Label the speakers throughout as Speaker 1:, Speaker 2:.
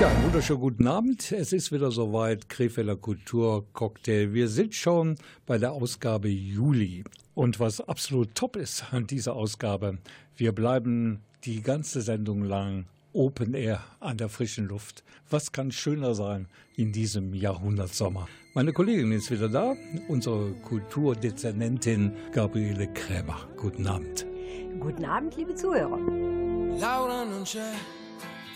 Speaker 1: Ja, einen wunderschönen guten Abend. Es ist wieder soweit, Krefelder Kulturcocktail. Wir sind schon bei der Ausgabe Juli. Und was absolut top ist an dieser Ausgabe, wir bleiben die ganze Sendung lang Open Air an der frischen Luft. Was kann schöner sein in diesem Jahrhundertsommer? Meine Kollegin ist wieder da, unsere Kulturdezernentin Gabriele Krämer. Guten Abend.
Speaker 2: Guten Abend, liebe Zuhörer.
Speaker 3: Laura non c'è,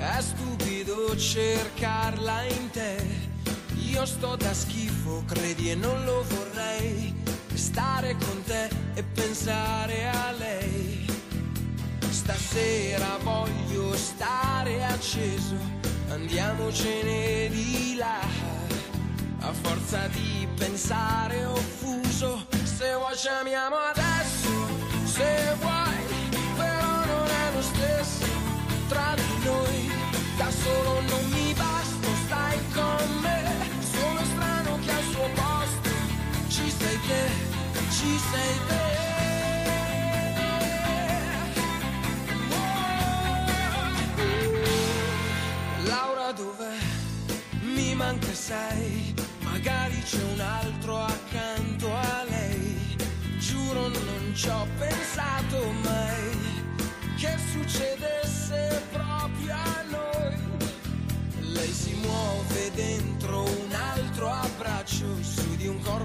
Speaker 3: è stupido cercarla in te io sto da schifo, credi e non lo vorrei. Stare con te e pensare a lei. Stasera voglio stare acceso, andiamocene di là. A forza di pensare offuso, se vuoi chiamiamo adesso, te, ci sei te. Laura dov'è? Mi manca sei, magari c'è un altro accanto a lei. Giuro non ci ho pensato mai che succedesse proprio a noi. Lei si muove dentro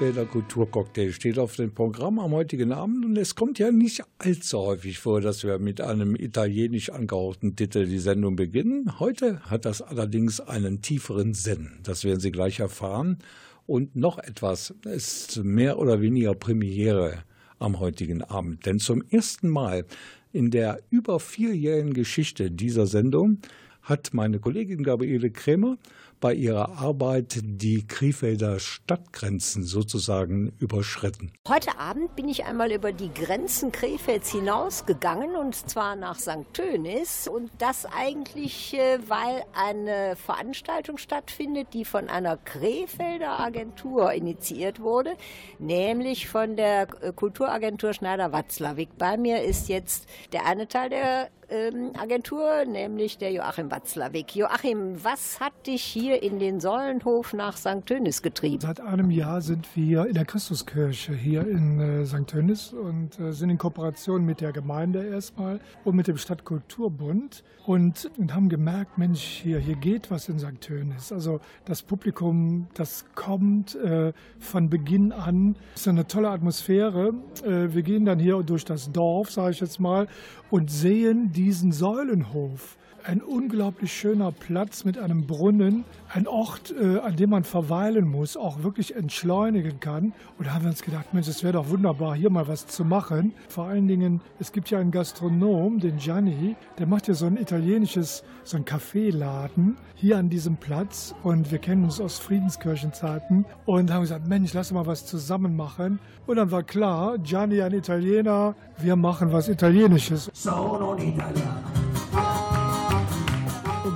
Speaker 1: Krefelder Kulturcocktail steht auf dem Programm am heutigen Abend und es kommt ja nicht allzu häufig vor, dass wir mit einem italienisch angehauchten Titel die Sendung beginnen. Heute hat das allerdings einen tieferen Sinn. Das werden Sie gleich erfahren. Und noch etwas ist mehr oder weniger Premiere am heutigen Abend. Denn zum ersten Mal in der über vierjährigen Geschichte dieser Sendung hat meine Kollegin Gabriele Krämer bei Ihrer Arbeit die Krefelder Stadtgrenzen sozusagen überschritten?
Speaker 2: Heute Abend bin ich einmal über die Grenzen Krefelds hinausgegangen und zwar nach St. Tönis und das eigentlich, äh, weil eine Veranstaltung stattfindet, die von einer Krefelder Agentur initiiert wurde, nämlich von der Kulturagentur Schneider-Watzlawick. Bei mir ist jetzt der eine Teil der ähm, Agentur, nämlich der Joachim Watzlawick. Joachim, was hat dich hier in den Säulenhof nach St. Tönis getrieben?
Speaker 4: Seit einem Jahr sind wir in der Christuskirche hier in äh, St. Tönis und äh, sind in Kooperation mit der Gemeinde erstmal und mit dem Stadtkulturbund und, und haben gemerkt, Mensch, hier, hier geht was in St. Tönis. Also das Publikum, das kommt äh, von Beginn an. Es ist eine tolle Atmosphäre. Äh, wir gehen dann hier durch das Dorf, sage ich jetzt mal, und sehen diesen Säulenhof ein unglaublich schöner Platz mit einem Brunnen, ein Ort, äh, an dem man verweilen muss, auch wirklich entschleunigen kann. Und da haben wir uns gedacht, Mensch, es wäre doch wunderbar, hier mal was zu machen. Vor allen Dingen, es gibt ja einen Gastronom, den Gianni, der macht ja so ein italienisches, so ein Kaffeeladen hier an diesem Platz. Und wir kennen uns aus Friedenskirchenzeiten und haben gesagt, Mensch, lass mal was zusammen machen. Und dann war klar, Gianni ein Italiener, wir machen was Italienisches. Sono un Italiano und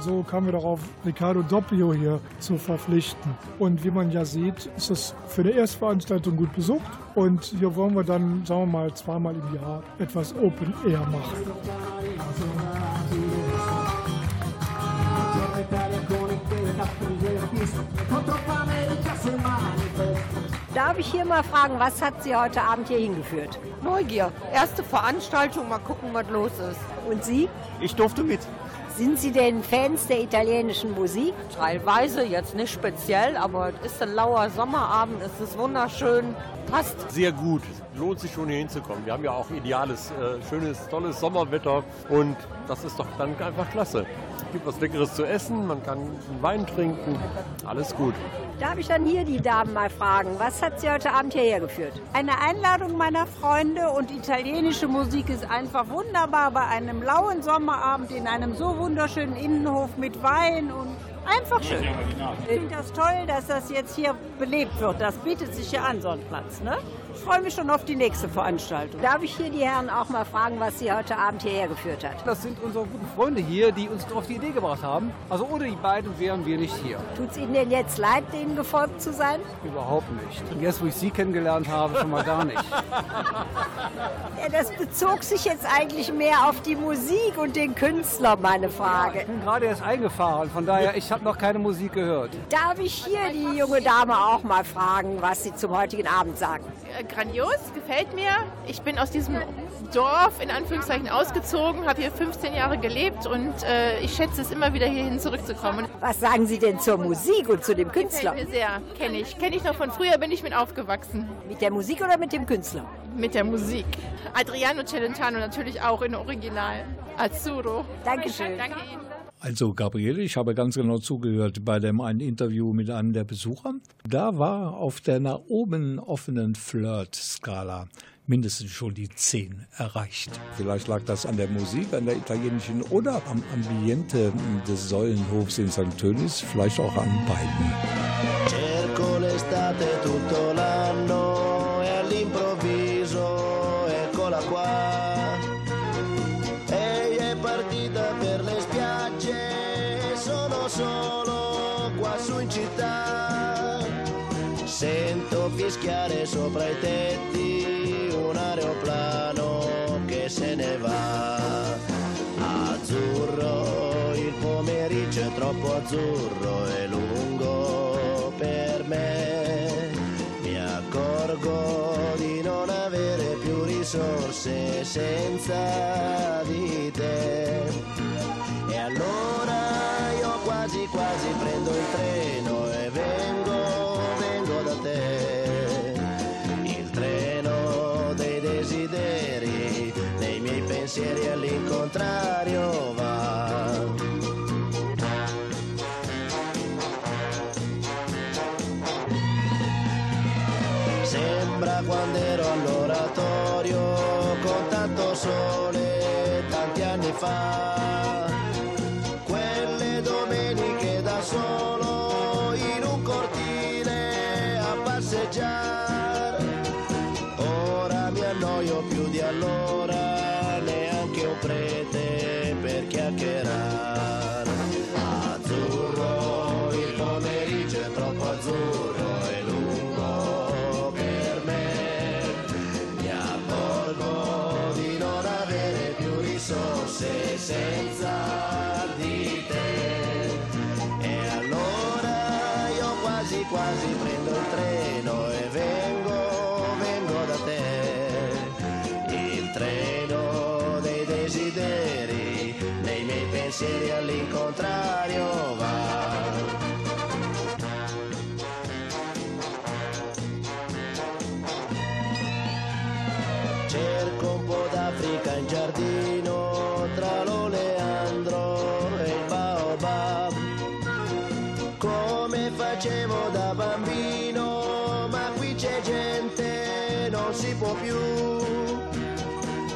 Speaker 4: so kamen wir darauf, Ricardo Doppio hier zu verpflichten. Und wie man ja sieht, ist es für eine Erstveranstaltung gut besucht. Und hier wollen wir dann, sagen wir mal, zweimal im Jahr etwas Open Air machen.
Speaker 2: Darf ich hier mal fragen, was hat Sie heute Abend hier hingeführt?
Speaker 5: Neugier. Erste Veranstaltung, mal gucken, was los ist.
Speaker 2: Und Sie?
Speaker 6: Ich durfte mit.
Speaker 2: Sind Sie denn Fans der italienischen Musik?
Speaker 5: Teilweise, jetzt nicht speziell, aber es ist ein lauer Sommerabend, es ist wunderschön, passt.
Speaker 6: Sehr gut, lohnt sich schon hier hinzukommen. Wir haben ja auch ideales, äh, schönes, tolles Sommerwetter und das ist doch dann einfach klasse. Es gibt was Leckeres zu essen, man kann einen Wein trinken, alles gut.
Speaker 2: Darf ich dann hier die Damen mal fragen, was hat Sie heute Abend hierher geführt?
Speaker 7: Eine Einladung meiner Freunde und italienische Musik ist einfach wunderbar bei einem lauen Sommerabend in einem so wunderschönen Innenhof mit Wein und Einfach schön. Ich finde das toll, dass das jetzt hier belebt wird. Das bietet sich ja an, so ein Platz. Ne? Ich freue mich schon auf die nächste Veranstaltung.
Speaker 2: Darf ich hier die Herren auch mal fragen, was Sie heute Abend hierher geführt hat?
Speaker 8: Das sind unsere guten Freunde hier, die uns auf die Idee gebracht haben. Also ohne die beiden wären wir nicht hier.
Speaker 2: Tut es Ihnen denn jetzt leid, denen gefolgt zu sein?
Speaker 8: Überhaupt nicht. Und jetzt, wo ich Sie kennengelernt habe, schon mal gar nicht.
Speaker 2: ja, das bezog sich jetzt eigentlich mehr auf die Musik und den Künstler, meine Frage. Ja,
Speaker 8: ich bin gerade erst eingefahren, von daher, ich habe noch keine Musik gehört.
Speaker 2: Darf ich hier die junge Dame auch mal fragen, was sie zum heutigen Abend sagen?
Speaker 9: Äh, grandios, gefällt mir. Ich bin aus diesem Dorf in Anführungszeichen ausgezogen, habe hier 15 Jahre gelebt und äh, ich schätze es immer wieder hierhin zurückzukommen.
Speaker 2: Was sagen Sie denn zur Musik und zu dem Künstler?
Speaker 9: Gefällt mir sehr, kenne ich. Kenne ich noch von früher, bin ich mit aufgewachsen.
Speaker 2: Mit der Musik oder mit dem Künstler?
Speaker 9: Mit der Musik. Adriano Celentano natürlich auch in Original. Azzurro.
Speaker 2: Dankeschön.
Speaker 9: Danke Ihnen.
Speaker 1: Also Gabriele, ich habe ganz genau zugehört bei dem einen Interview mit einem der Besucher. Da war auf der nach oben offenen Flirt-Skala mindestens schon die 10 erreicht. Vielleicht lag das an der Musik, an der italienischen oder am Ambiente des Säulenhofs in St. Tönis, vielleicht auch an beiden. Cerco l'estate tutto l'anno e all'improvviso eccola qua. Fischiare sopra i tetti un aeroplano che se ne va. Azzurro, il pomeriggio è troppo azzurro e lungo per me. Mi accorgo di non avere più risorse senza di pensieri all'incontrario va. Sembra quando ero all'oratorio con tanto sole tanti anni fa
Speaker 10: pensieri all'incontrario va. Cerco un po' d'Africa in giardino tra l'oleandro e il baobab. Come facevo da bambino, ma qui c'è gente, non si può più.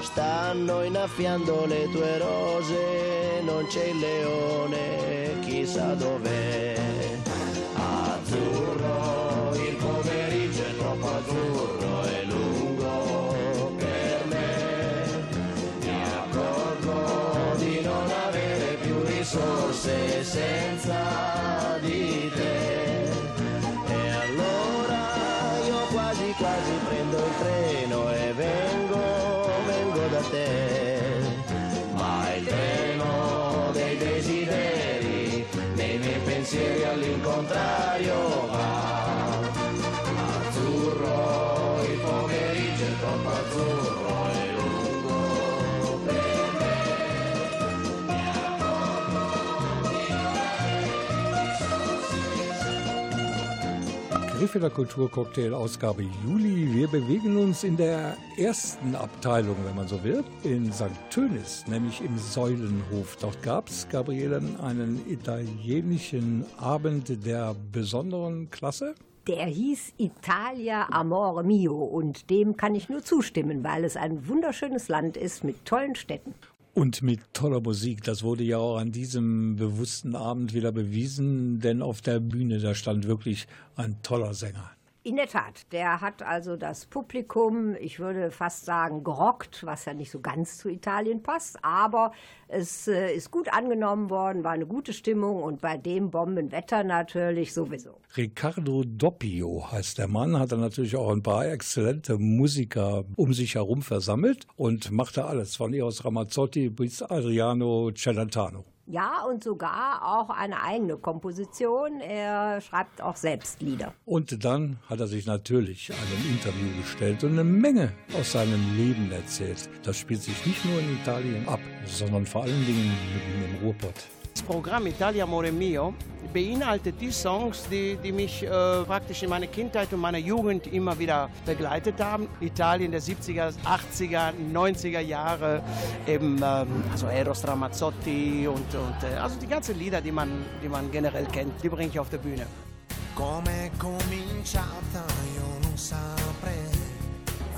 Speaker 10: Stanno innaffiando le tue rose, non c'è il leone, chissà dov'è. Azzurro, il pomeriggio è troppo azzurro e lungo per me. Mi accorgo di non avere più risorse senza
Speaker 1: Krefelder Kulturcocktail Ausgabe Juli. Wir bewegen uns in der ersten Abteilung, wenn man so will, in St. Tönis, nämlich im Säulenhof. Dort gab es, Gabriele, einen italienischen Abend der besonderen Klasse.
Speaker 2: Der hieß Italia Amore Mio und dem kann ich nur zustimmen, weil es ein wunderschönes Land ist mit tollen Städten.
Speaker 1: Und mit toller Musik. Das wurde ja auch an diesem bewussten Abend wieder bewiesen, denn auf der Bühne, da stand wirklich ein toller Sänger.
Speaker 2: In der Tat, der hat also das Publikum, ich würde fast sagen, gerockt, was ja nicht so ganz zu Italien passt, aber es äh, ist gut angenommen worden, war eine gute Stimmung und bei dem Bombenwetter natürlich sowieso.
Speaker 1: Riccardo Doppio heißt der Mann, hat er natürlich auch ein paar exzellente Musiker um sich herum versammelt und machte alles, von Eros Ramazzotti bis Adriano Celentano.
Speaker 2: Ja, und sogar auch eine eigene Komposition. Er schreibt auch selbst Lieder.
Speaker 1: Und dann hat er sich natürlich einem Interview gestellt und eine Menge aus seinem Leben erzählt. Das spielt sich nicht nur in Italien ab, sondern vor allen Dingen im Ruhrpott.
Speaker 11: Das Programm Italia Amore Mio beinhaltet die Songs, die, die mich äh, praktisch in meiner Kindheit und meiner Jugend immer wieder begleitet haben. Italien der 70er, 80er, 90er Jahre, eben ähm, also Eros Ramazzotti und, und äh, also die ganzen Lieder, die man, die man generell kennt, die bringe ich auf der Bühne.
Speaker 3: Come cominciata io non saprei.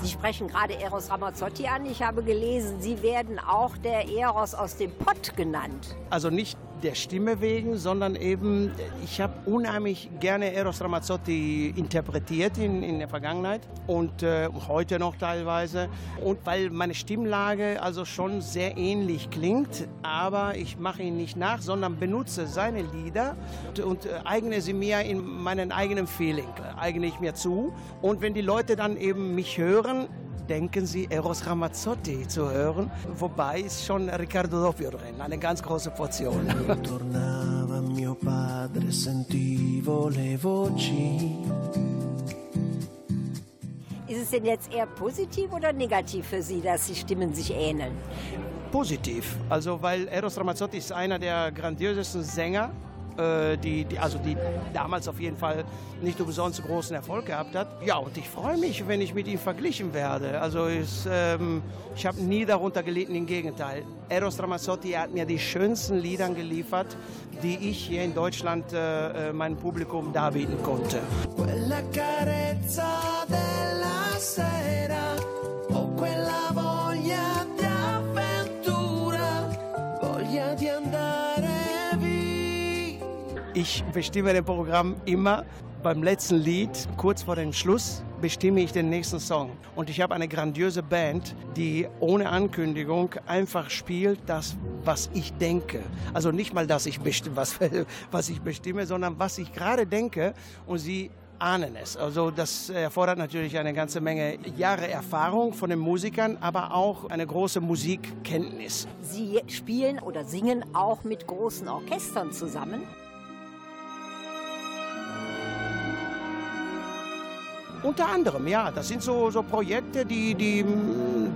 Speaker 2: Sie sprechen gerade Eros Ramazzotti an. Ich habe gelesen, Sie werden auch der Eros aus dem Pott genannt.
Speaker 11: Also nicht der Stimme wegen, sondern eben, ich habe unheimlich gerne Eros Ramazzotti interpretiert in, in der Vergangenheit und äh, heute noch teilweise. Und weil meine Stimmlage also schon sehr ähnlich klingt, aber ich mache ihn nicht nach, sondern benutze seine Lieder und, und äh, eigne sie mir in meinen eigenen Feeling, eigne ich mir zu. Und wenn die Leute dann eben mich hören, denken sie, Eros Ramazzotti zu hören. Wobei ist schon Riccardo Doppio drin, eine ganz große Portion.
Speaker 10: Tornava mio padre, sentivo le voci.
Speaker 2: Ist es denn jetzt eher positiv oder negativ für Sie, dass die Stimmen sich ähneln?
Speaker 11: Positiv, also weil Eros Ramazzotti ist einer der grandiosesten Sänger äh, die, die, also die damals auf jeden Fall nicht umsonst großen Erfolg gehabt hat. Ja, und ich freue mich, wenn ich mit ihm verglichen werde. Also ist, ähm, ich habe nie darunter gelitten, im Gegenteil. Eros Ramazzotti hat mir die schönsten Lieder geliefert, die ich hier in Deutschland äh, meinem Publikum darbieten konnte.
Speaker 3: Quella carezza
Speaker 11: Ich bestimme dem Programm immer beim letzten Lied, kurz vor dem Schluss, bestimme ich den nächsten Song. Und ich habe eine grandiose Band, die ohne Ankündigung einfach spielt das, was ich denke. Also nicht mal, dass ich bestimme, was, was ich bestimme, sondern was ich gerade denke. Und sie ahnen es. Also das erfordert natürlich eine ganze Menge Jahre Erfahrung von den Musikern, aber auch eine große Musikkenntnis.
Speaker 2: Sie spielen oder singen auch mit großen Orchestern zusammen.
Speaker 11: Unter anderem, ja. Das sind so, so Projekte, die, die,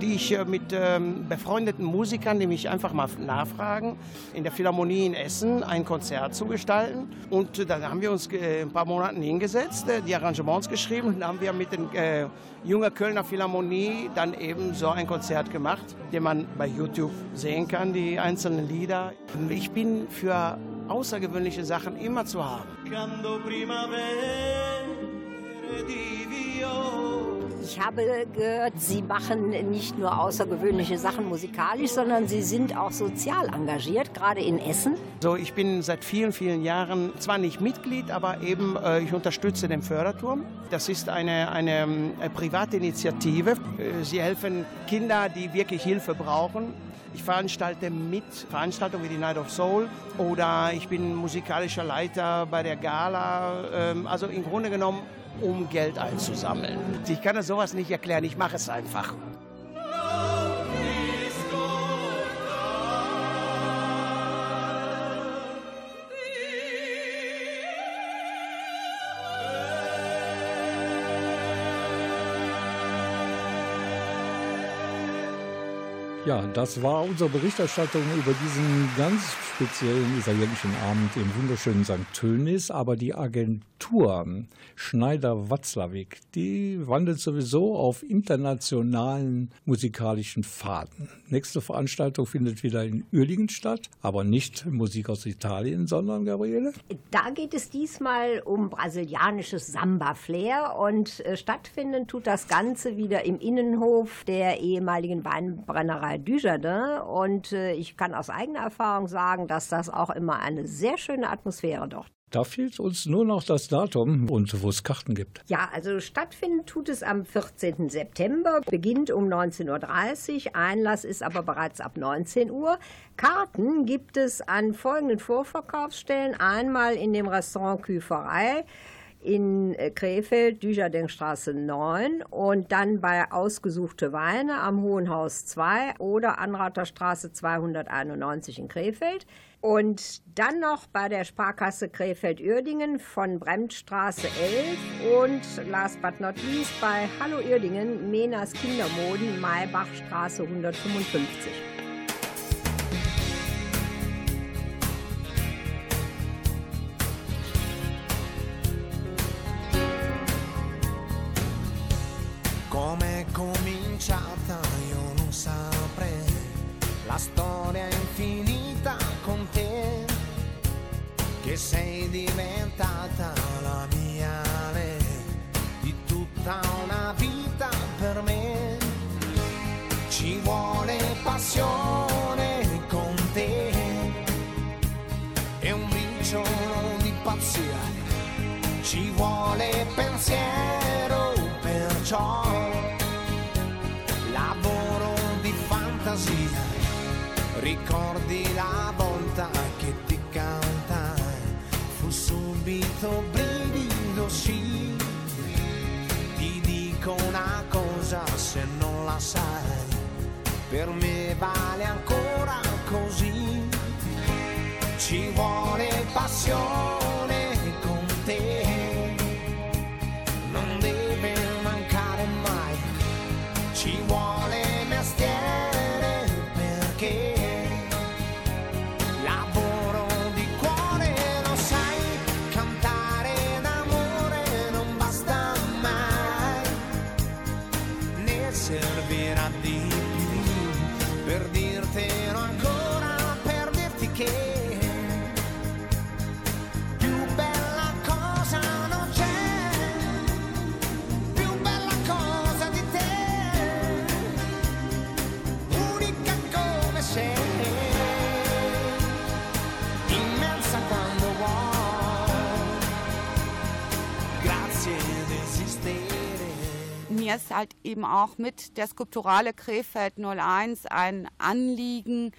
Speaker 11: die ich äh, mit ähm, befreundeten Musikern, die mich einfach mal nachfragen, in der Philharmonie in Essen ein Konzert zu gestalten. Und äh, da haben wir uns äh, ein paar Monate hingesetzt, äh, die Arrangements geschrieben und dann haben wir mit den äh, jungen Kölner Philharmonie dann eben so ein Konzert gemacht, den man bei YouTube sehen kann, die einzelnen Lieder. Ich bin für außergewöhnliche Sachen immer zu haben.
Speaker 2: Ich habe gehört, Sie machen nicht nur außergewöhnliche Sachen musikalisch, sondern Sie sind auch sozial engagiert, gerade in Essen.
Speaker 11: So, ich bin seit vielen, vielen Jahren zwar nicht Mitglied, aber eben äh, ich unterstütze den Förderturm. Das ist eine, eine, eine private Initiative. Äh, Sie helfen Kindern, die wirklich Hilfe brauchen. Ich veranstalte mit Veranstaltungen wie die Night of Soul oder ich bin musikalischer Leiter bei der Gala. Ähm, also im Grunde genommen um Geld einzusammeln. Ich kann das sowas nicht erklären, ich mache es einfach.
Speaker 1: Ja, das war unsere Berichterstattung über diesen ganz speziellen italienischen Abend im wunderschönen St. Tönis. Aber die Agentur Schneider-Watzlawick, die wandelt sowieso auf internationalen musikalischen Faden. Nächste Veranstaltung findet wieder in Uerdingen statt, aber nicht Musik aus Italien, sondern, Gabriele?
Speaker 2: Da geht es diesmal um brasilianisches Samba-Flair und äh, stattfinden tut das Ganze wieder im Innenhof der ehemaligen Weinbrennerei Dujardin. Und äh, ich kann aus eigener Erfahrung sagen, dass das auch immer eine sehr schöne Atmosphäre dort
Speaker 1: da fehlt uns nur noch das Datum und wo es Karten gibt.
Speaker 2: Ja, also stattfinden tut es am 14. September, beginnt um 19.30 Uhr, Einlass ist aber bereits ab 19 Uhr. Karten gibt es an folgenden Vorverkaufsstellen. Einmal in dem Restaurant Küferei in äh, Krefeld, Düjardingstraße 9 und dann bei Ausgesuchte Weine am Hohen Haus 2 oder Anraterstraße 291 in Krefeld. Und dann noch bei der Sparkasse Krefeld-Uerdingen von Bremstraße 11 und last but not least bei Hallo Uerdingen, Menas Kindermoden, Maybachstraße 155.
Speaker 12: Diventata la mia re, di tutta una vita per me. Ci vuole passione con te. E un briciolo di pazzia, ci vuole pensiero perciò lavoro di fantasia. Ricordi subito brivido sì. Ti dico una cosa se non la sai per me vale ancora così. Ci vuole passione
Speaker 13: halt eben auch mit der Skulpturale Krefeld 01 ein Anliegen,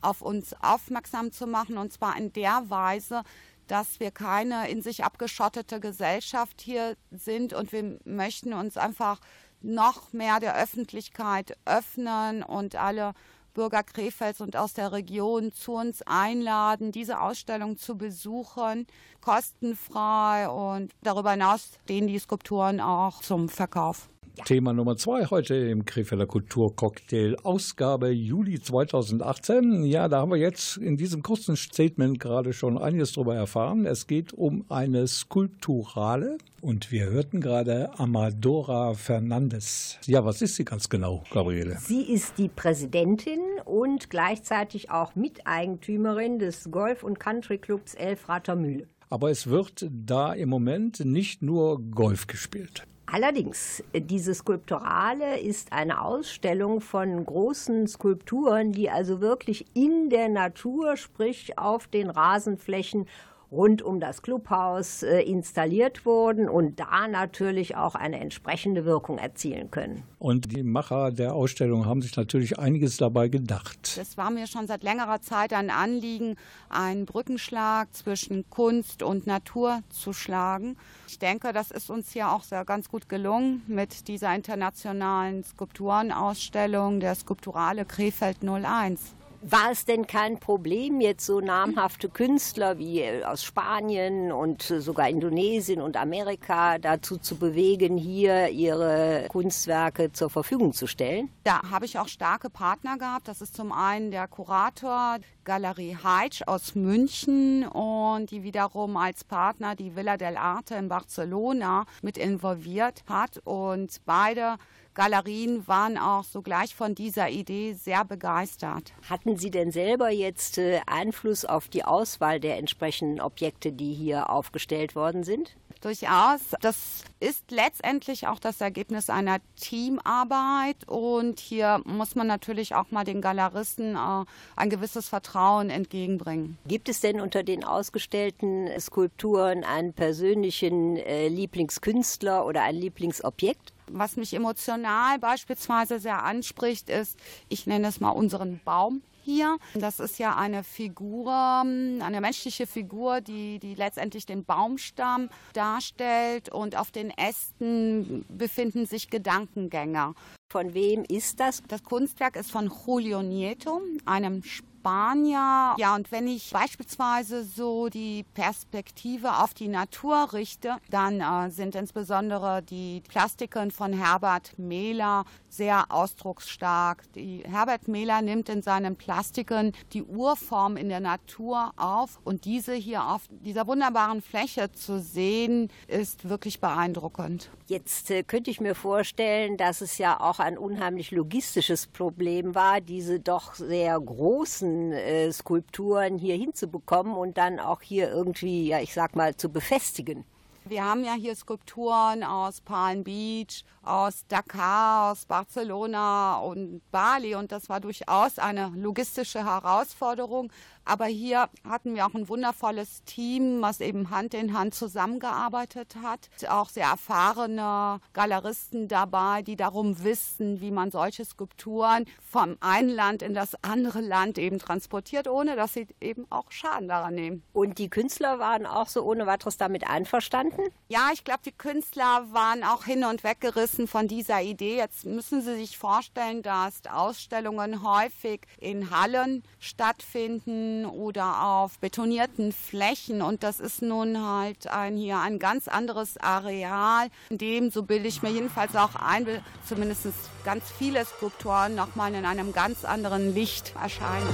Speaker 13: auf uns aufmerksam zu machen und zwar in der Weise, dass wir keine in sich abgeschottete Gesellschaft hier sind und wir möchten uns einfach noch mehr der Öffentlichkeit öffnen und alle Bürger Krefelds und aus der Region zu uns einladen, diese Ausstellung zu besuchen, kostenfrei und darüber hinaus stehen die Skulpturen auch zum Verkauf.
Speaker 1: Thema Nummer zwei heute im Krefelder Kulturcocktail, Ausgabe Juli 2018. Ja, da haben wir jetzt in diesem kurzen Statement gerade schon einiges darüber erfahren. Es geht um eine Skulpturale und wir hörten gerade Amadora Fernandes. Ja, was ist sie ganz genau, Gabriele?
Speaker 2: Sie ist die Präsidentin und gleichzeitig auch Miteigentümerin des Golf- und Country Clubs Elfrater Mühle.
Speaker 1: Aber es wird da im Moment nicht nur Golf gespielt.
Speaker 2: Allerdings, diese Skulpturale ist eine Ausstellung von großen Skulpturen, die also wirklich in der Natur, sprich auf den Rasenflächen rund um das Clubhaus äh, installiert wurden und da natürlich auch eine entsprechende Wirkung erzielen können.
Speaker 1: Und die Macher der Ausstellung haben sich natürlich einiges dabei gedacht.
Speaker 13: Es war mir schon seit längerer Zeit ein Anliegen, einen Brückenschlag zwischen Kunst und Natur zu schlagen. Ich denke, das ist uns hier auch sehr ganz gut gelungen mit dieser internationalen Skulpturenausstellung der Skulpturale Krefeld 01.
Speaker 2: War es denn kein Problem, jetzt so namhafte Künstler wie aus Spanien und sogar Indonesien und Amerika dazu zu bewegen, hier ihre Kunstwerke zur Verfügung zu stellen?
Speaker 13: Da habe ich auch starke Partner gehabt. Das ist zum einen der Kurator Galerie Heitsch aus München und die wiederum als Partner die Villa del Arte in Barcelona mit involviert hat. Und beide Galerien waren auch sogleich von dieser Idee sehr begeistert.
Speaker 2: Hatten Sie denn selber jetzt äh, Einfluss auf die Auswahl der entsprechenden Objekte, die hier aufgestellt worden sind?
Speaker 13: Durchaus. Das ist letztendlich auch das Ergebnis einer Teamarbeit und hier muss man natürlich auch mal den Galeristen äh, ein gewisses Vertrauen entgegenbringen.
Speaker 2: Gibt es denn unter den ausgestellten Skulpturen einen persönlichen äh, Lieblingskünstler oder ein Lieblingsobjekt?
Speaker 13: Was mich emotional beispielsweise sehr anspricht, ist, ich nenne es mal unseren Baum hier. Das ist ja eine Figur, eine menschliche Figur, die, die letztendlich den Baumstamm darstellt und auf den Ästen befinden sich Gedankengänge.
Speaker 2: Von wem ist das?
Speaker 13: Das Kunstwerk ist von Julio Nieto, einem Spanier. Ja, und wenn ich beispielsweise so die Perspektive auf die Natur richte, dann äh, sind insbesondere die Plastiken von Herbert Mehler sehr ausdrucksstark. Die Herbert Mehler nimmt in seinen Plastiken die Urform in der Natur auf und diese hier auf dieser wunderbaren Fläche zu sehen, ist wirklich beeindruckend.
Speaker 2: Jetzt äh, könnte ich mir vorstellen, dass es ja auch ein unheimlich logistisches Problem war, diese doch sehr großen äh, Skulpturen hier hinzubekommen und dann auch hier irgendwie, ja, ich sag mal, zu befestigen.
Speaker 13: Wir haben ja hier Skulpturen aus Palm Beach, aus Dakar, aus Barcelona und Bali und das war durchaus eine logistische Herausforderung. Aber hier hatten wir auch ein wundervolles Team, was eben Hand in Hand zusammengearbeitet hat. Auch sehr erfahrene Galeristen dabei, die darum wissen, wie man solche Skulpturen vom einen Land in das andere Land eben transportiert, ohne dass sie eben auch Schaden daran nehmen.
Speaker 2: Und die Künstler waren auch so ohne weiteres damit einverstanden?
Speaker 13: Ja, ich glaube, die Künstler waren auch hin und weg gerissen von dieser Idee. Jetzt müssen Sie sich vorstellen, dass Ausstellungen häufig in Hallen stattfinden oder auf betonierten Flächen. Und das ist nun halt ein, hier ein ganz anderes Areal, in dem, so bilde ich mir jedenfalls auch ein, zumindest ganz viele Skulpturen nochmal in einem ganz anderen Licht erscheinen.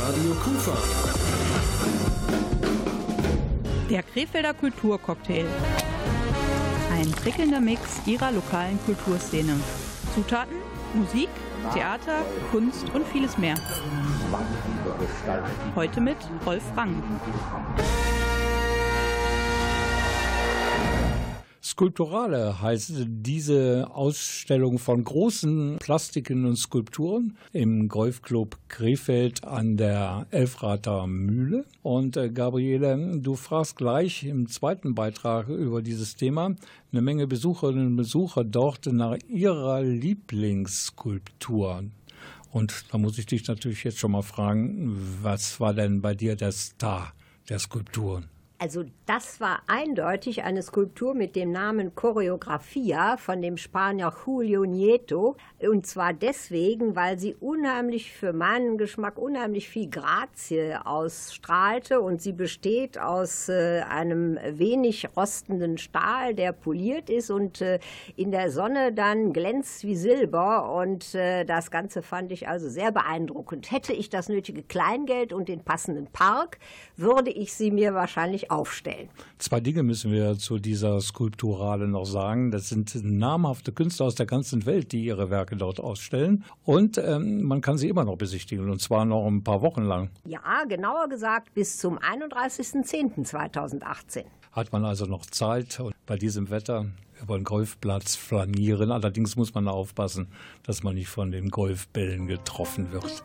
Speaker 3: Radio Kufa.
Speaker 14: Der Krefelder Kulturcocktail. Ein prickelnder Mix ihrer lokalen Kulturszene. Zutaten, Musik, Theater, Kunst und vieles mehr. Heute mit Rolf Rang.
Speaker 1: Skulpturale heißt diese Ausstellung von großen Plastiken und Skulpturen im Golfclub Krefeld an der Elfrater Mühle. Und äh, Gabriele, du fragst gleich im zweiten Beitrag über dieses Thema eine Menge Besucherinnen und Besucher dort nach ihrer Lieblingsskulptur. Und da muss ich dich natürlich jetzt schon mal fragen, was war denn bei dir der Star der Skulpturen?
Speaker 2: Also das war eindeutig eine Skulptur mit dem Namen Choreografia von dem Spanier Julio Nieto. Und zwar deswegen, weil sie unheimlich für meinen Geschmack unheimlich viel Grazie ausstrahlte. Und sie besteht aus äh, einem wenig rostenden Stahl, der poliert ist und äh, in der Sonne dann glänzt wie Silber. Und äh, das Ganze fand ich also sehr beeindruckend. Hätte ich das nötige Kleingeld und den passenden Park, würde ich sie mir wahrscheinlich aufstellen.
Speaker 1: Zwei Dinge müssen wir zu dieser Skulpturale noch sagen. Das sind namhafte Künstler aus der ganzen Welt, die ihre Werke dort ausstellen. Und ähm, man kann sie immer noch besichtigen, und zwar noch ein paar Wochen lang.
Speaker 2: Ja, genauer gesagt bis zum 31.10.2018.
Speaker 1: Hat man also noch Zeit und bei diesem Wetter über den Golfplatz flanieren. Allerdings muss man aufpassen, dass man nicht von den Golfbällen getroffen wird.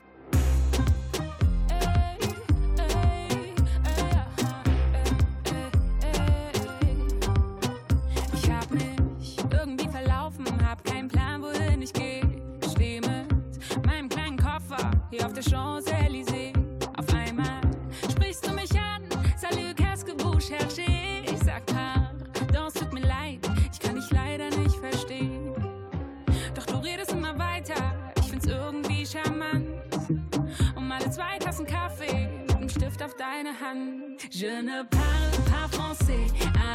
Speaker 15: Je ne parle pas français,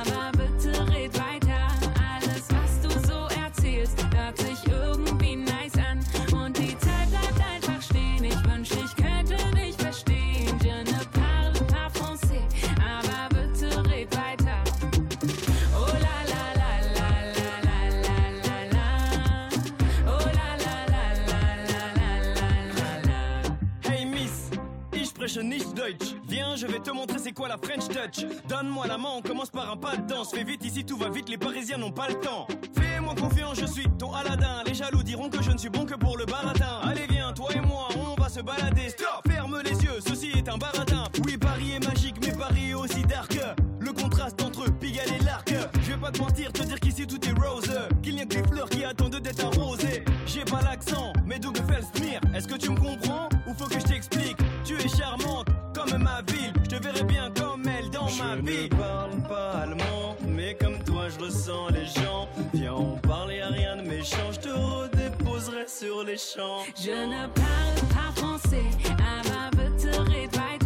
Speaker 15: aber bitte red weiter. Alles, was du so erzählst, hört sich irgendwie nice an. Und die Zeit bleibt einfach stehen. Ich wünschte, ich könnte dich verstehen. Je ne parle pas français, aber bitte red weiter. Oh la la la la la la la la la. Oh la la la la la la la la.
Speaker 16: Hey Miss, ich spreche nicht Deutsch. Viens, je vais te montrer c'est quoi la French Touch? Donne-moi la main, on commence par un pas de danse. Fais vite ici, tout va vite, les Parisiens n'ont pas le temps. Fais-moi confiance, je suis ton Aladdin. Les jaloux diront que je ne suis bon que pour le baratin. Allez viens, toi et moi, on va se balader. Stop, ferme les yeux, ceci est un baratin. Oui, Paris est magique, mais Paris est aussi dark. Le contraste entre Pigalle et l'Arc. Je vais pas te mentir, te dire qu'ici tout est rose. Qu'il n'y a que des fleurs qui attendent d'être arrosées. J'ai pas l'accent, mais d'où me fait Est-ce que tu me comprends? Ou faut que je t'explique? Tu es charmante comme ma ville. Je ne parle pas allemand, mais comme toi je ressens les gens. Viens, on parle, y a rien de méchant. Je te redéposerai sur les champs.
Speaker 15: Je ne parle pas français, aber bitte red weiter.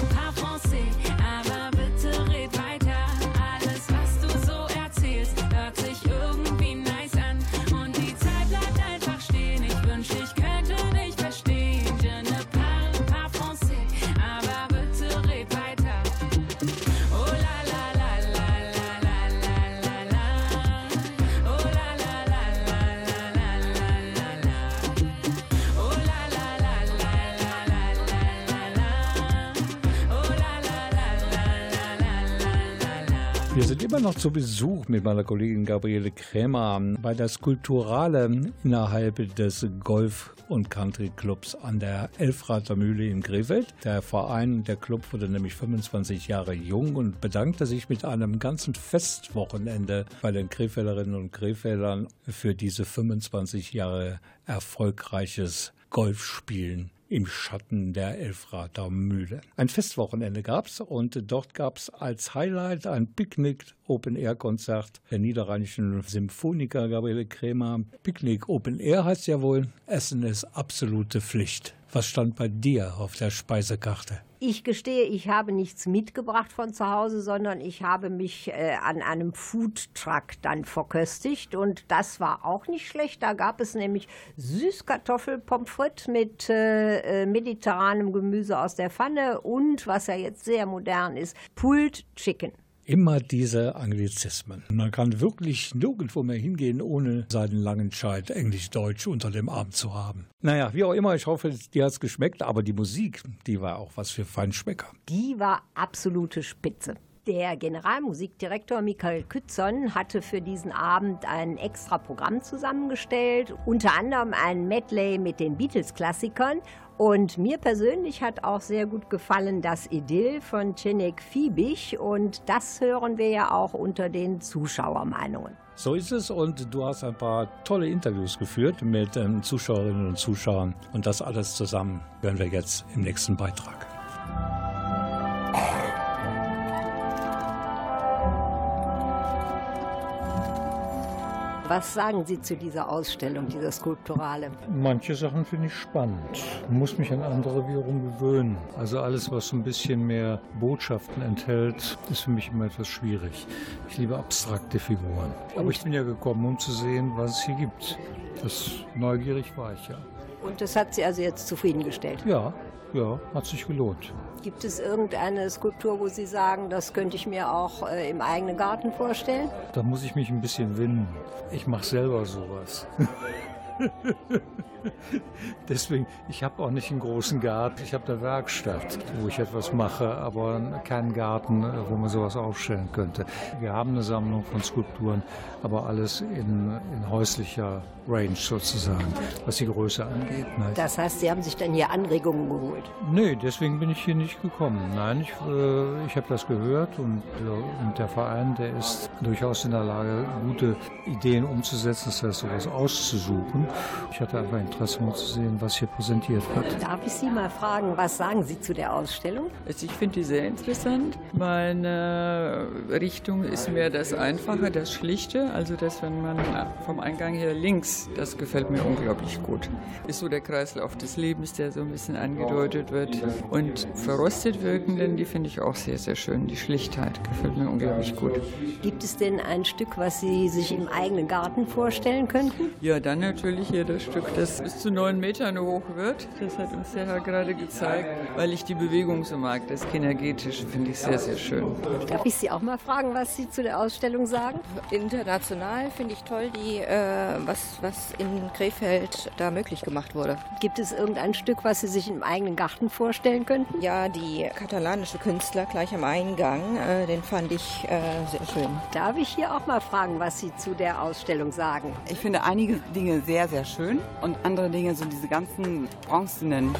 Speaker 1: immer noch zu Besuch mit meiner Kollegin Gabriele Krämer bei der Skulpturale innerhalb des Golf- und Country-Clubs an der Elfrater Mühle in Krefeld. Der Verein, der Club wurde nämlich 25 Jahre jung und bedankte sich mit einem ganzen Festwochenende bei den Krefelderinnen und Krefeldern für diese 25 Jahre erfolgreiches Golfspielen im Schatten der Elfrater Mühle. Ein Festwochenende gab's und dort gab's als Highlight ein Picknick Open Air Konzert der niederrheinischen Symphoniker Gabriele Krämer. Picknick Open Air heißt ja wohl, Essen ist absolute Pflicht. Was stand bei dir auf der Speisekarte?
Speaker 2: Ich gestehe, ich habe nichts mitgebracht von zu Hause, sondern ich habe mich äh, an einem Foodtruck dann verköstigt und das war auch nicht schlecht. Da gab es nämlich Süßkartoffelpommes frites mit äh, äh, mediterranem Gemüse aus der Pfanne und, was ja jetzt sehr modern ist, Pulled Chicken.
Speaker 1: Immer diese Anglizismen. Man kann wirklich nirgendwo mehr hingehen, ohne seinen langen Scheit Englisch-Deutsch unter dem Arm zu haben. Naja, wie auch immer, ich hoffe, dir hat es geschmeckt, aber die Musik, die war auch was für Feinschmecker.
Speaker 2: Die war absolute Spitze. Der Generalmusikdirektor Michael Kützon hatte für diesen Abend ein extra Programm zusammengestellt, unter anderem ein Medley mit den Beatles-Klassikern. Und mir persönlich hat auch sehr gut gefallen das Idyll von Cenek Fiebig und das hören wir ja auch unter den Zuschauermeinungen.
Speaker 1: So ist es und du hast ein paar tolle Interviews geführt mit ähm, Zuschauerinnen und Zuschauern und das alles zusammen hören wir jetzt im nächsten Beitrag.
Speaker 2: Was sagen Sie zu dieser Ausstellung, dieser Skulpturale?
Speaker 17: Manche Sachen finde ich spannend. Muss mich an andere wiederum gewöhnen. Also alles, was so ein bisschen mehr Botschaften enthält, ist für mich immer etwas schwierig. Ich liebe abstrakte Figuren. Aber ich bin ja gekommen, um zu sehen, was es hier gibt. Das neugierig war ich ja.
Speaker 2: Und das hat Sie also jetzt zufriedengestellt?
Speaker 17: Ja, ja, hat sich gelohnt.
Speaker 2: Gibt es irgendeine Skulptur, wo Sie sagen, das könnte ich mir auch äh, im eigenen Garten vorstellen?
Speaker 17: Da muss ich mich ein bisschen winden. Ich mache selber sowas. Deswegen, ich habe auch nicht einen großen Garten. Ich habe eine Werkstatt, wo ich etwas mache, aber keinen Garten, wo man sowas aufstellen könnte. Wir haben eine Sammlung von Skulpturen, aber alles in, in häuslicher Range sozusagen, was die Größe angeht. Ne?
Speaker 2: Das heißt, Sie haben sich dann hier Anregungen geholt?
Speaker 17: Nee, deswegen bin ich hier nicht gekommen. Nein, ich, äh, ich habe das gehört und, äh, und der Verein, der ist durchaus in der Lage, gute Ideen umzusetzen, das heißt, sowas auszusuchen. Ich hatte einfach Interesse, mal zu sehen, was hier präsentiert wird.
Speaker 2: Darf ich Sie mal fragen, was sagen Sie zu der Ausstellung?
Speaker 18: Also ich finde die sehr interessant. Meine Richtung ist mehr das Einfache, das Schlichte. Also das, wenn man vom Eingang her links, das gefällt mir unglaublich gut. Ist so der Kreislauf des Lebens, der so ein bisschen angedeutet wird. Und verrostet wirkenden, die finde ich auch sehr, sehr schön. Die Schlichtheit gefällt mir unglaublich gut.
Speaker 2: Gibt es denn ein Stück, was Sie sich im eigenen Garten vorstellen könnten?
Speaker 18: Ja, dann natürlich hier das Stück, das bis zu neun Metern hoch wird. Das hat uns der Herr gerade gezeigt, weil ich die Bewegung so mag. Das Kinergetische finde ich sehr, sehr schön.
Speaker 2: Darf ich Sie auch mal fragen, was Sie zu der Ausstellung sagen?
Speaker 19: International finde ich toll, die, äh, was, was in Krefeld da möglich gemacht wurde.
Speaker 2: Gibt es irgendein Stück, was Sie sich im eigenen Garten vorstellen könnten?
Speaker 19: Ja, die katalanische Künstler gleich am Eingang, äh, den fand ich äh, sehr schön.
Speaker 2: Darf ich hier auch mal fragen, was Sie zu der Ausstellung sagen?
Speaker 20: Ich finde einige Dinge sehr, sehr schön und andere Dinge, so diese ganzen bronzenen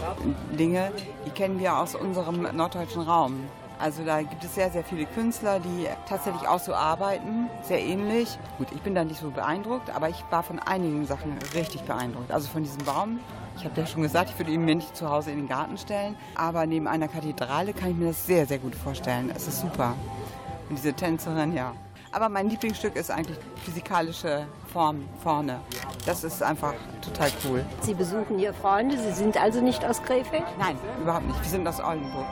Speaker 20: Dinge, die kennen wir aus unserem norddeutschen Raum. Also da gibt es sehr, sehr viele Künstler, die tatsächlich auch so arbeiten, sehr ähnlich. Gut, ich bin da nicht so beeindruckt, aber ich war von einigen Sachen richtig beeindruckt. Also von diesem Baum, ich habe ja schon gesagt, ich würde ihn mir nicht zu Hause in den Garten stellen, aber neben einer Kathedrale kann ich mir das sehr, sehr gut vorstellen. Es ist super. Und diese Tänzerin, ja. Aber mein Lieblingsstück ist eigentlich physikalische Form vorne. Das ist einfach total cool.
Speaker 2: Sie besuchen hier Freunde, Sie sind also nicht aus Krefeld?
Speaker 20: Nein, überhaupt nicht. Wir sind aus Oldenburg.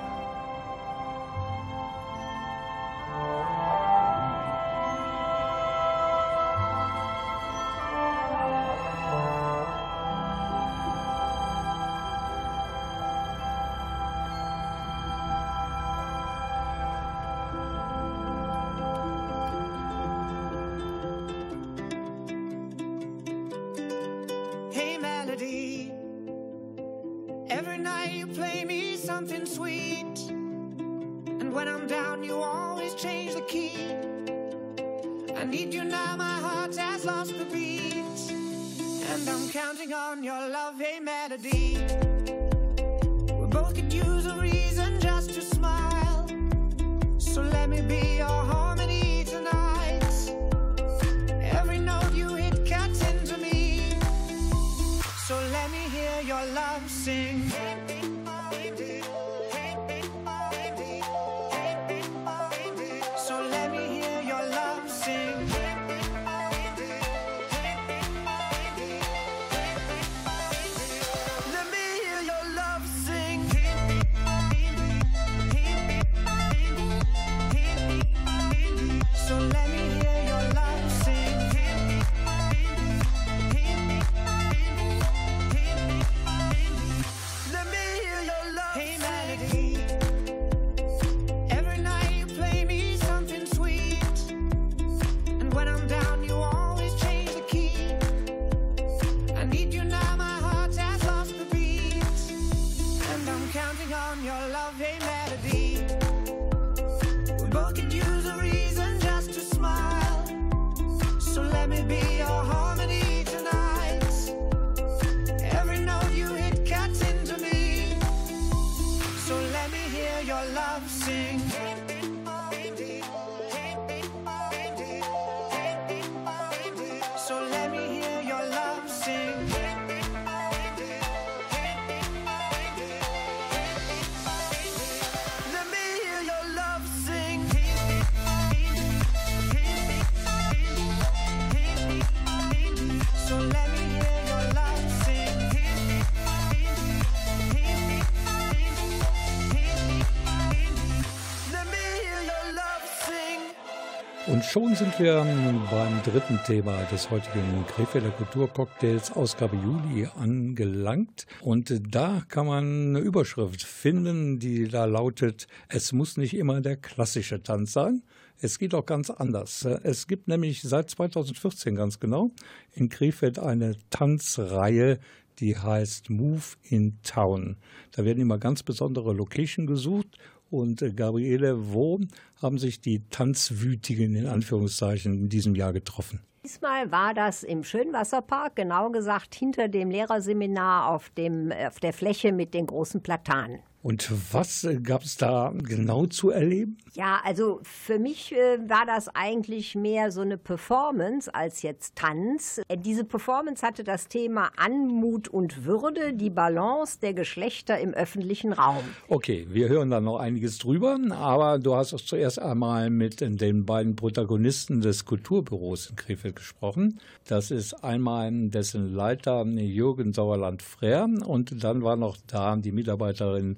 Speaker 1: Schon sind wir beim dritten Thema des heutigen Krefelder Kulturcocktails Ausgabe Juli angelangt. Und da kann man eine Überschrift finden, die da lautet, es muss nicht immer der klassische Tanz sein. Es geht auch ganz anders. Es gibt nämlich seit 2014 ganz genau in Krefeld eine Tanzreihe, die heißt Move in Town. Da werden immer ganz besondere Location gesucht und äh, Gabriele, wo haben sich die Tanzwütigen in Anführungszeichen in diesem Jahr getroffen?
Speaker 2: Diesmal war das im Schönwasserpark, genau gesagt hinter dem Lehrerseminar auf, dem, auf der Fläche mit den großen Platanen.
Speaker 1: Und was gab es da genau zu erleben?
Speaker 2: Ja, also für mich äh, war das eigentlich mehr so eine Performance als jetzt Tanz. Äh, Diese Performance hatte das Thema Anmut und Würde, die Balance der Geschlechter im öffentlichen Raum.
Speaker 1: Okay, wir hören da noch einiges drüber, aber du hast auch zuerst einmal mit den beiden Protagonisten des Kulturbüros in Krefeld gesprochen. Das ist einmal dessen Leiter Jürgen Sauerland-Frär und dann war noch da die Mitarbeiterin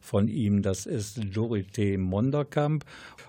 Speaker 1: von ihm, das ist Dorothee Monderkamp.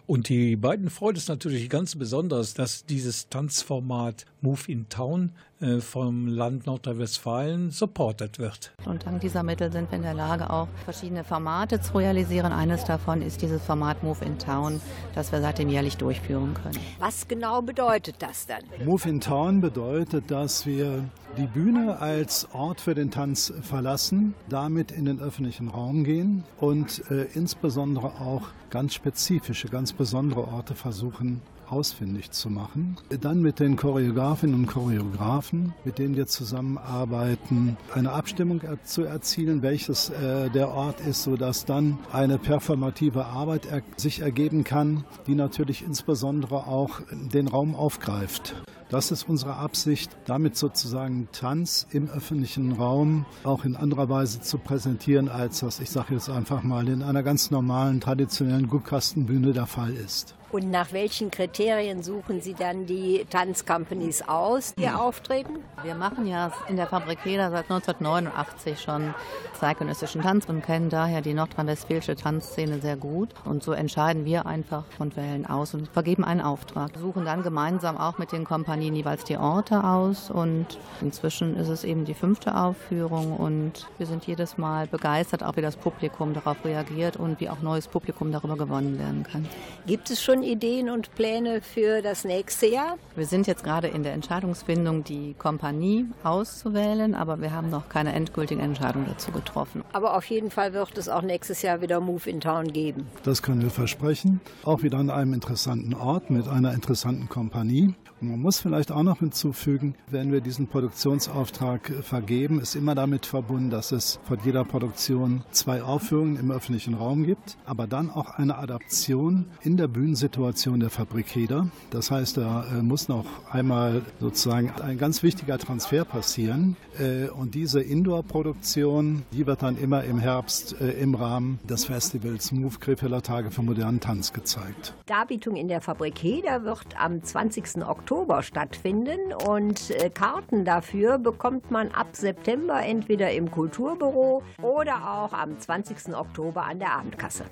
Speaker 1: Und die beiden freut es natürlich ganz besonders, dass dieses Tanzformat Move in Town äh, vom Land Nordrhein-Westfalen supported wird.
Speaker 21: Und dank dieser Mittel sind wir in der Lage, auch verschiedene Formate zu realisieren. Eines davon ist dieses Format Move in Town, das wir seitdem jährlich durchführen können.
Speaker 2: Was genau bedeutet das dann?
Speaker 22: Move in Town bedeutet, dass wir die Bühne als Ort für den Tanz verlassen, damit in den öffentlichen Raum gehen und äh, insbesondere auch ganz spezifische, ganz besondere Orte versuchen ausfindig zu machen. Dann mit den Choreografinnen und Choreografen, mit denen wir zusammenarbeiten, eine Abstimmung zu erzielen, welches äh, der Ort ist, sodass dann eine performative Arbeit er sich ergeben kann, die natürlich insbesondere auch den Raum aufgreift. Das ist unsere Absicht, damit sozusagen Tanz im öffentlichen Raum auch in anderer Weise zu präsentieren, als das, ich sage jetzt einfach mal, in einer ganz normalen, traditionellen Guckkastenbühne der Fall ist.
Speaker 2: Und nach welchen Kriterien suchen Sie dann die Tanzcompanies aus, die auftreten?
Speaker 21: Wir machen ja in der Fabrik Heder seit 1989 schon zeitgenössischen Tanz und kennen daher die nordrhein-westfälische Tanzszene sehr gut. Und so entscheiden wir einfach und wählen aus und vergeben einen Auftrag. Suchen dann gemeinsam auch mit den Kompanien jeweils die Orte aus. Und inzwischen ist es eben die fünfte Aufführung und wir sind jedes Mal begeistert, auch wie das Publikum darauf reagiert und wie auch neues Publikum darüber gewonnen werden kann.
Speaker 2: Gibt es schon
Speaker 23: schon Ideen und Pläne für das nächste Jahr?
Speaker 21: Wir sind jetzt gerade in der Entscheidungsfindung, die Kompanie auszuwählen, aber wir haben noch keine endgültige Entscheidung dazu getroffen.
Speaker 23: Aber auf jeden Fall wird es auch nächstes Jahr wieder Move in Town geben.
Speaker 22: Das können wir versprechen. Auch wieder an einem interessanten Ort mit einer interessanten Kompanie. Man muss vielleicht auch noch hinzufügen, wenn wir diesen Produktionsauftrag vergeben, ist immer damit verbunden, dass es von jeder Produktion zwei Aufführungen im öffentlichen Raum gibt, aber dann auch eine Adaption in der Bühnensituation der Fabrik Heder. Das heißt, da äh, muss noch einmal sozusagen ein ganz wichtiger Transfer passieren. Äh, und diese Indoor-Produktion, die wird dann immer im Herbst äh, im Rahmen des Festivals Move Krefelder Tage für modernen Tanz gezeigt.
Speaker 23: Darbietung in der Fabrik Heder wird am 20. Oktober stattfinden und äh, Karten dafür bekommt man ab September entweder im Kulturbüro oder auch am 20. Oktober an der Abendkasse.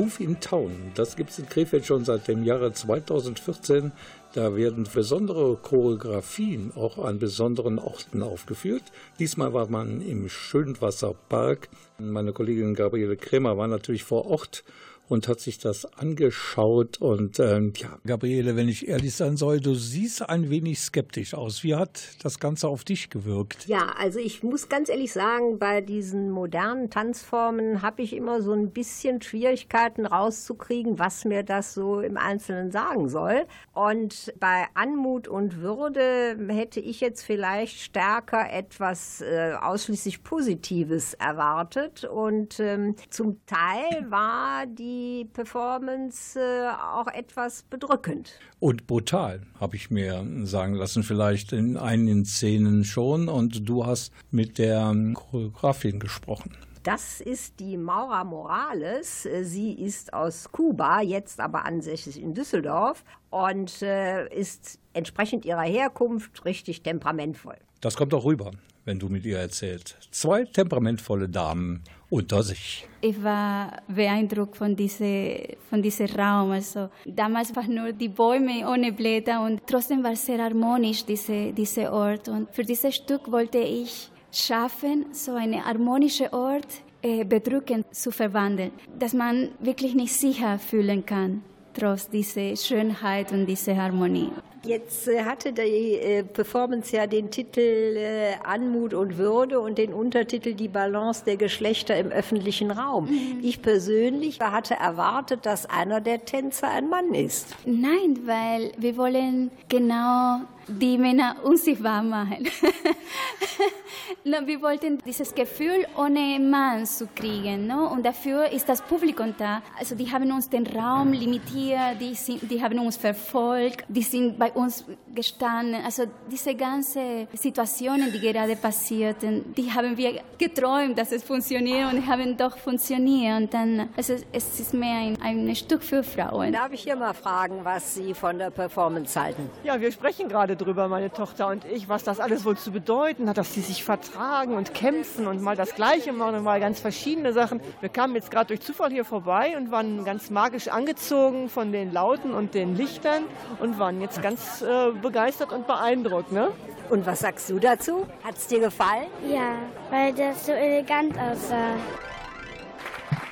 Speaker 1: Move in Town, das gibt es in Krefeld schon seit dem Jahre 2014. Da werden besondere Choreografien auch an besonderen Orten aufgeführt. Diesmal war man im Schönwasserpark. Meine Kollegin Gabriele Kremer war natürlich vor Ort und hat sich das angeschaut. Und ähm, ja, Gabriele, wenn ich ehrlich sein soll, du siehst ein wenig skeptisch aus. Wie hat das Ganze auf dich gewirkt?
Speaker 2: Ja, also ich muss ganz ehrlich sagen, bei diesen modernen Tanzformen habe ich immer so ein bisschen Schwierigkeiten rauszukriegen, was mir das so im Einzelnen sagen soll. Und bei Anmut und Würde hätte ich jetzt vielleicht stärker etwas äh, ausschließlich Positives erwartet. Und ähm, zum Teil war die die Performance äh, auch etwas bedrückend.
Speaker 1: Und brutal, habe ich mir sagen lassen, vielleicht in einigen Szenen schon. Und du hast mit der Choreografin gesprochen.
Speaker 2: Das ist die Maura Morales. Sie ist aus Kuba, jetzt aber ansässig in Düsseldorf und äh, ist entsprechend ihrer Herkunft richtig temperamentvoll.
Speaker 1: Das kommt auch rüber, wenn du mit ihr erzählst. Zwei temperamentvolle Damen unter sich.
Speaker 24: Ich war beeindruckt von diesem von diese Raum. Also, damals waren nur die Bäume ohne Blätter und trotzdem war es sehr harmonisch, diese, dieser Ort. Und für dieses Stück wollte ich schaffen, so einen harmonischen Ort äh, bedrückend zu verwandeln, dass man wirklich nicht sicher fühlen kann, trotz dieser Schönheit und dieser Harmonie.
Speaker 2: Jetzt äh, hatte die äh, Performance ja den Titel äh, Anmut und Würde und den Untertitel Die Balance der Geschlechter im öffentlichen Raum. Mhm. Ich persönlich hatte erwartet, dass einer der Tänzer ein Mann ist.
Speaker 24: Nein, weil wir wollen genau die Männer unsichtbar machen. wir wollten dieses Gefühl, ohne Mann zu kriegen. No? Und dafür ist das Publikum da. Also die haben uns den Raum limitiert, die, sind, die haben uns verfolgt, die sind bei uns gestanden. Also diese ganzen Situationen, die gerade passierten, die haben wir geträumt, dass es funktioniert und haben doch funktioniert. Und dann, also es ist mehr ein, ein Stück für Frauen.
Speaker 2: Darf ich hier mal fragen, was Sie von der Performance halten?
Speaker 25: Ja, wir sprechen gerade drüber, meine Tochter und ich, was das alles wohl zu bedeuten hat, dass sie sich vertragen und kämpfen und mal das Gleiche machen und mal ganz verschiedene Sachen. Wir kamen jetzt gerade durch Zufall hier vorbei und waren ganz magisch angezogen von den Lauten und den Lichtern und waren jetzt ganz äh, begeistert und beeindruckt. Ne?
Speaker 2: Und was sagst du dazu? Hat es dir gefallen?
Speaker 26: Ja, weil das so elegant aussah.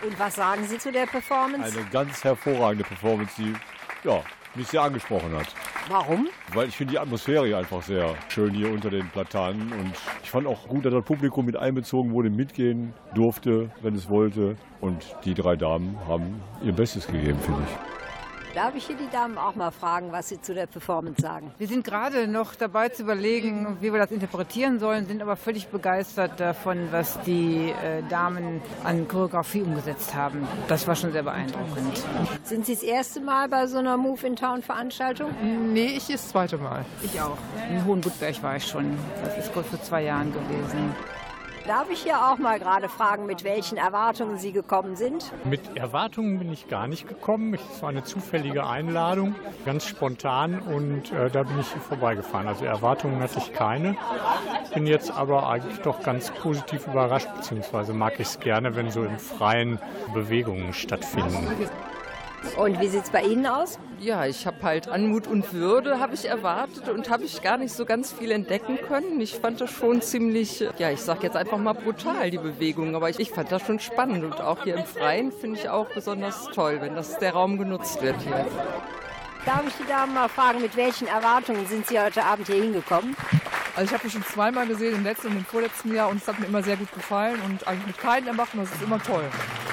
Speaker 2: Und was sagen Sie zu der Performance?
Speaker 6: Eine ganz hervorragende Performance, die ja, mich sehr angesprochen hat.
Speaker 2: Warum?
Speaker 6: Weil ich finde die Atmosphäre einfach sehr schön hier unter den Platanen und ich fand auch gut, dass das Publikum mit einbezogen wurde, mitgehen durfte, wenn es wollte. Und die drei Damen haben ihr Bestes gegeben, finde ich.
Speaker 2: Darf ich hier die Damen auch mal fragen, was sie zu der Performance sagen?
Speaker 27: Wir sind gerade noch dabei zu überlegen, wie wir das interpretieren sollen, sind aber völlig begeistert davon, was die äh, Damen an Choreografie umgesetzt haben. Das war schon sehr beeindruckend.
Speaker 2: Sind Sie das erste Mal bei so einer Move in Town Veranstaltung?
Speaker 27: Nee, ich das zweite Mal. Ich auch. In Hohenbuttberg war ich schon. Das ist kurz vor zwei Jahren gewesen.
Speaker 2: Darf ich hier auch mal gerade fragen, mit welchen Erwartungen Sie gekommen sind?
Speaker 28: Mit Erwartungen bin ich gar nicht gekommen. Es war eine zufällige Einladung, ganz spontan und äh, da bin ich hier vorbeigefahren. Also Erwartungen hatte ich keine. Bin jetzt aber eigentlich doch ganz positiv überrascht, beziehungsweise mag ich es gerne, wenn so im Freien Bewegungen stattfinden.
Speaker 2: Und wie sieht es bei Ihnen aus?
Speaker 29: Ja, ich habe halt Anmut und Würde, habe ich erwartet und habe ich gar nicht so ganz viel entdecken können. Ich fand das schon ziemlich, ja, ich sage jetzt einfach mal brutal, die Bewegung, aber ich, ich fand das schon spannend und auch hier im Freien finde ich auch besonders toll, wenn das der Raum genutzt wird hier.
Speaker 2: Darf ich die Damen mal fragen, mit welchen Erwartungen sind Sie heute Abend hier hingekommen?
Speaker 27: Also ich habe ihn schon zweimal gesehen, im letzten und im vorletzten Jahr und es hat mir immer sehr gut gefallen und eigentlich mit keinen Erwartungen, das ist immer toll.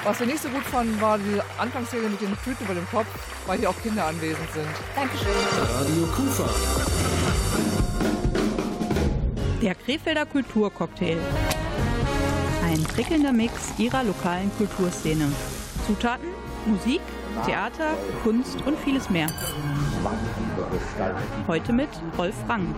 Speaker 27: Was wir nicht so gut fanden, war die Anfangsszene mit den Tüten über dem Kopf, weil hier auch Kinder anwesend sind.
Speaker 2: Dankeschön.
Speaker 3: Radio Kufa.
Speaker 14: Der Krefelder Kulturcocktail. Ein prickelnder Mix ihrer lokalen Kulturszene. Zutaten, Musik, Theater, Kunst und vieles mehr. Heute mit Rolf Rang.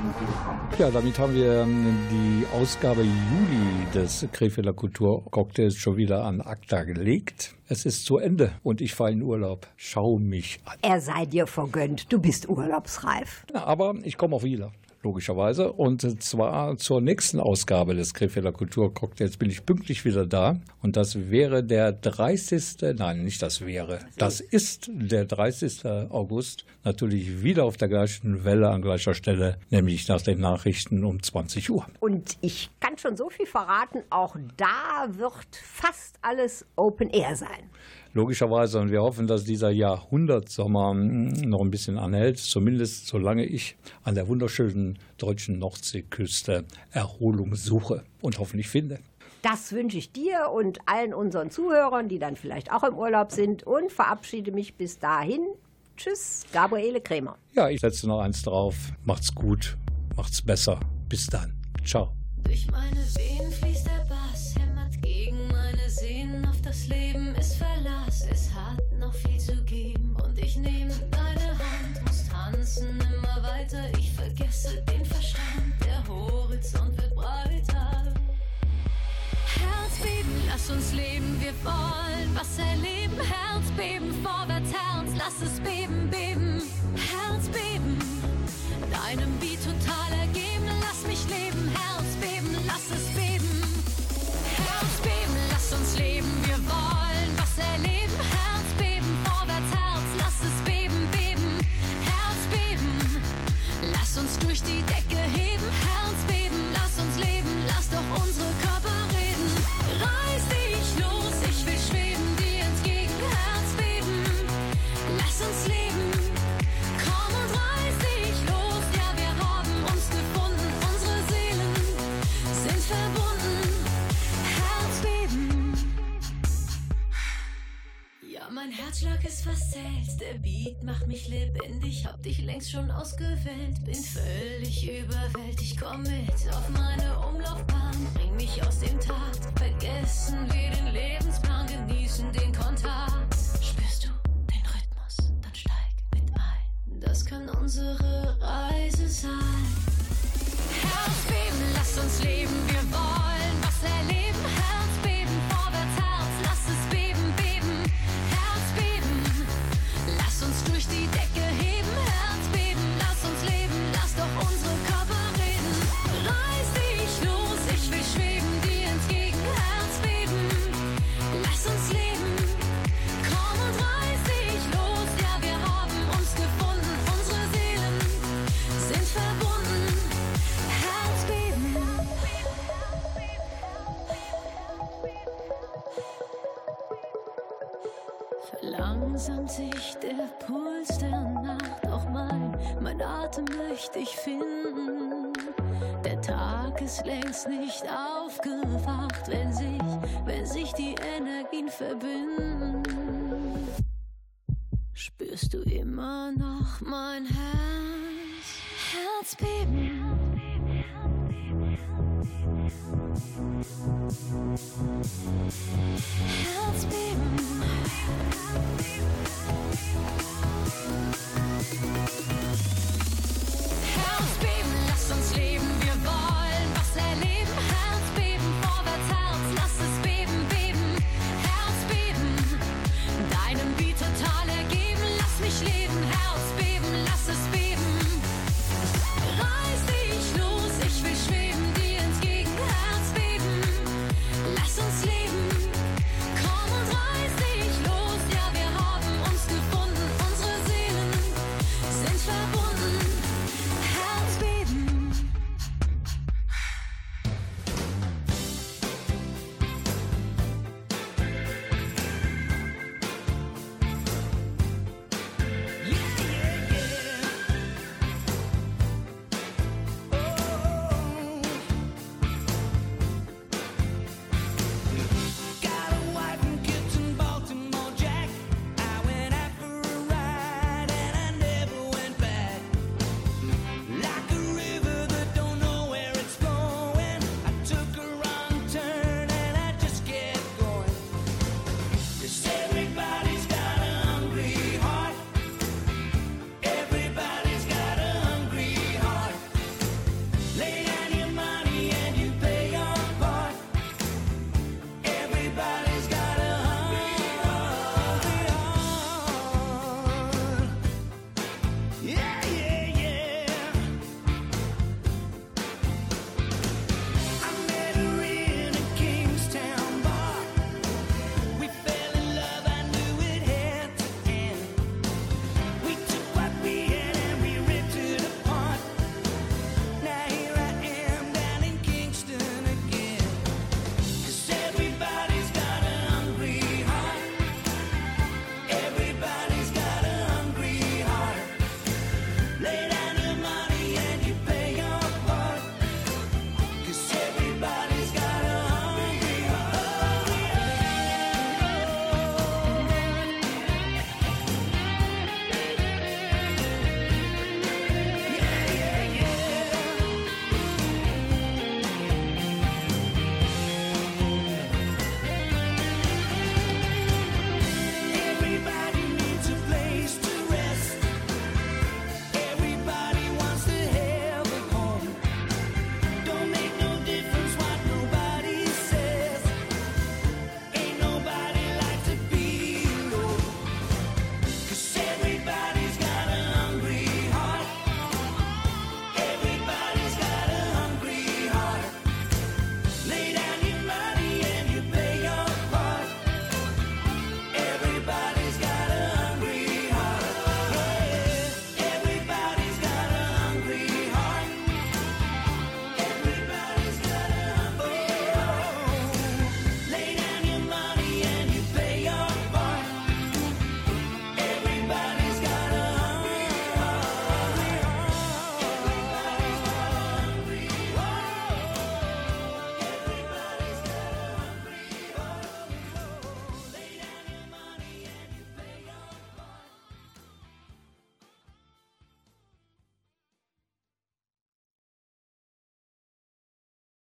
Speaker 1: Ja, damit haben wir die Ausgabe Juli des Krefelder Kulturcocktails schon wieder an ACTA gelegt. Es ist zu Ende und ich fahre in Urlaub. Schau mich an.
Speaker 2: Er sei dir vergönnt, du bist urlaubsreif.
Speaker 1: Ja, aber ich komme auch wieder. Logischerweise. Und zwar zur nächsten Ausgabe des Krefelder Kulturcocktails bin ich pünktlich wieder da. Und das wäre der 30. Nein, nicht das wäre. Das ist der 30. August. Natürlich wieder auf der gleichen Welle an gleicher Stelle, nämlich nach den Nachrichten um 20 Uhr.
Speaker 2: Und ich kann schon so viel verraten, auch da wird fast alles Open Air sein.
Speaker 1: Logischerweise. Und wir hoffen, dass dieser Jahrhundertsommer hm, noch ein bisschen anhält. Zumindest solange ich an der wunderschönen deutschen Nordseeküste Erholung suche und hoffentlich finde.
Speaker 2: Das wünsche ich dir und allen unseren Zuhörern, die dann vielleicht auch im Urlaub sind und verabschiede mich bis dahin. Tschüss, Gabriele Krämer.
Speaker 1: Ja, ich setze noch eins drauf. Macht's gut, macht's besser. Bis dann. Ciao.
Speaker 30: Durch meine Venen fließt der Bass, hämmert gegen meine Sehnen. Auf das Leben den Verstand, der Horizont wird breiter. Herzbeben, lass uns leben, wir wollen was erleben. Herzbeben, vorwärts, Herz, lass es beben, beben. Herzschlag ist verzählt, der Beat macht mich lebendig, hab dich längst schon ausgewählt, bin völlig überwältigt, komm mit auf meine Umlaufbahn, bring mich aus dem Takt, vergessen wir den Lebensplan, genießen den Kontakt. Spürst du den Rhythmus, dann steig mit ein, das kann unsere Reise sein. Herzbeben, lass uns leben, wir wollen was erleben. Mein, Atem möchte ich finden. Der Tag ist längst nicht aufgewacht, wenn sich, wenn sich die Energien verbinden. Spürst du immer noch mein Herz? Herzbeben. Herz beben, lass uns leben, wir wollen was erleben.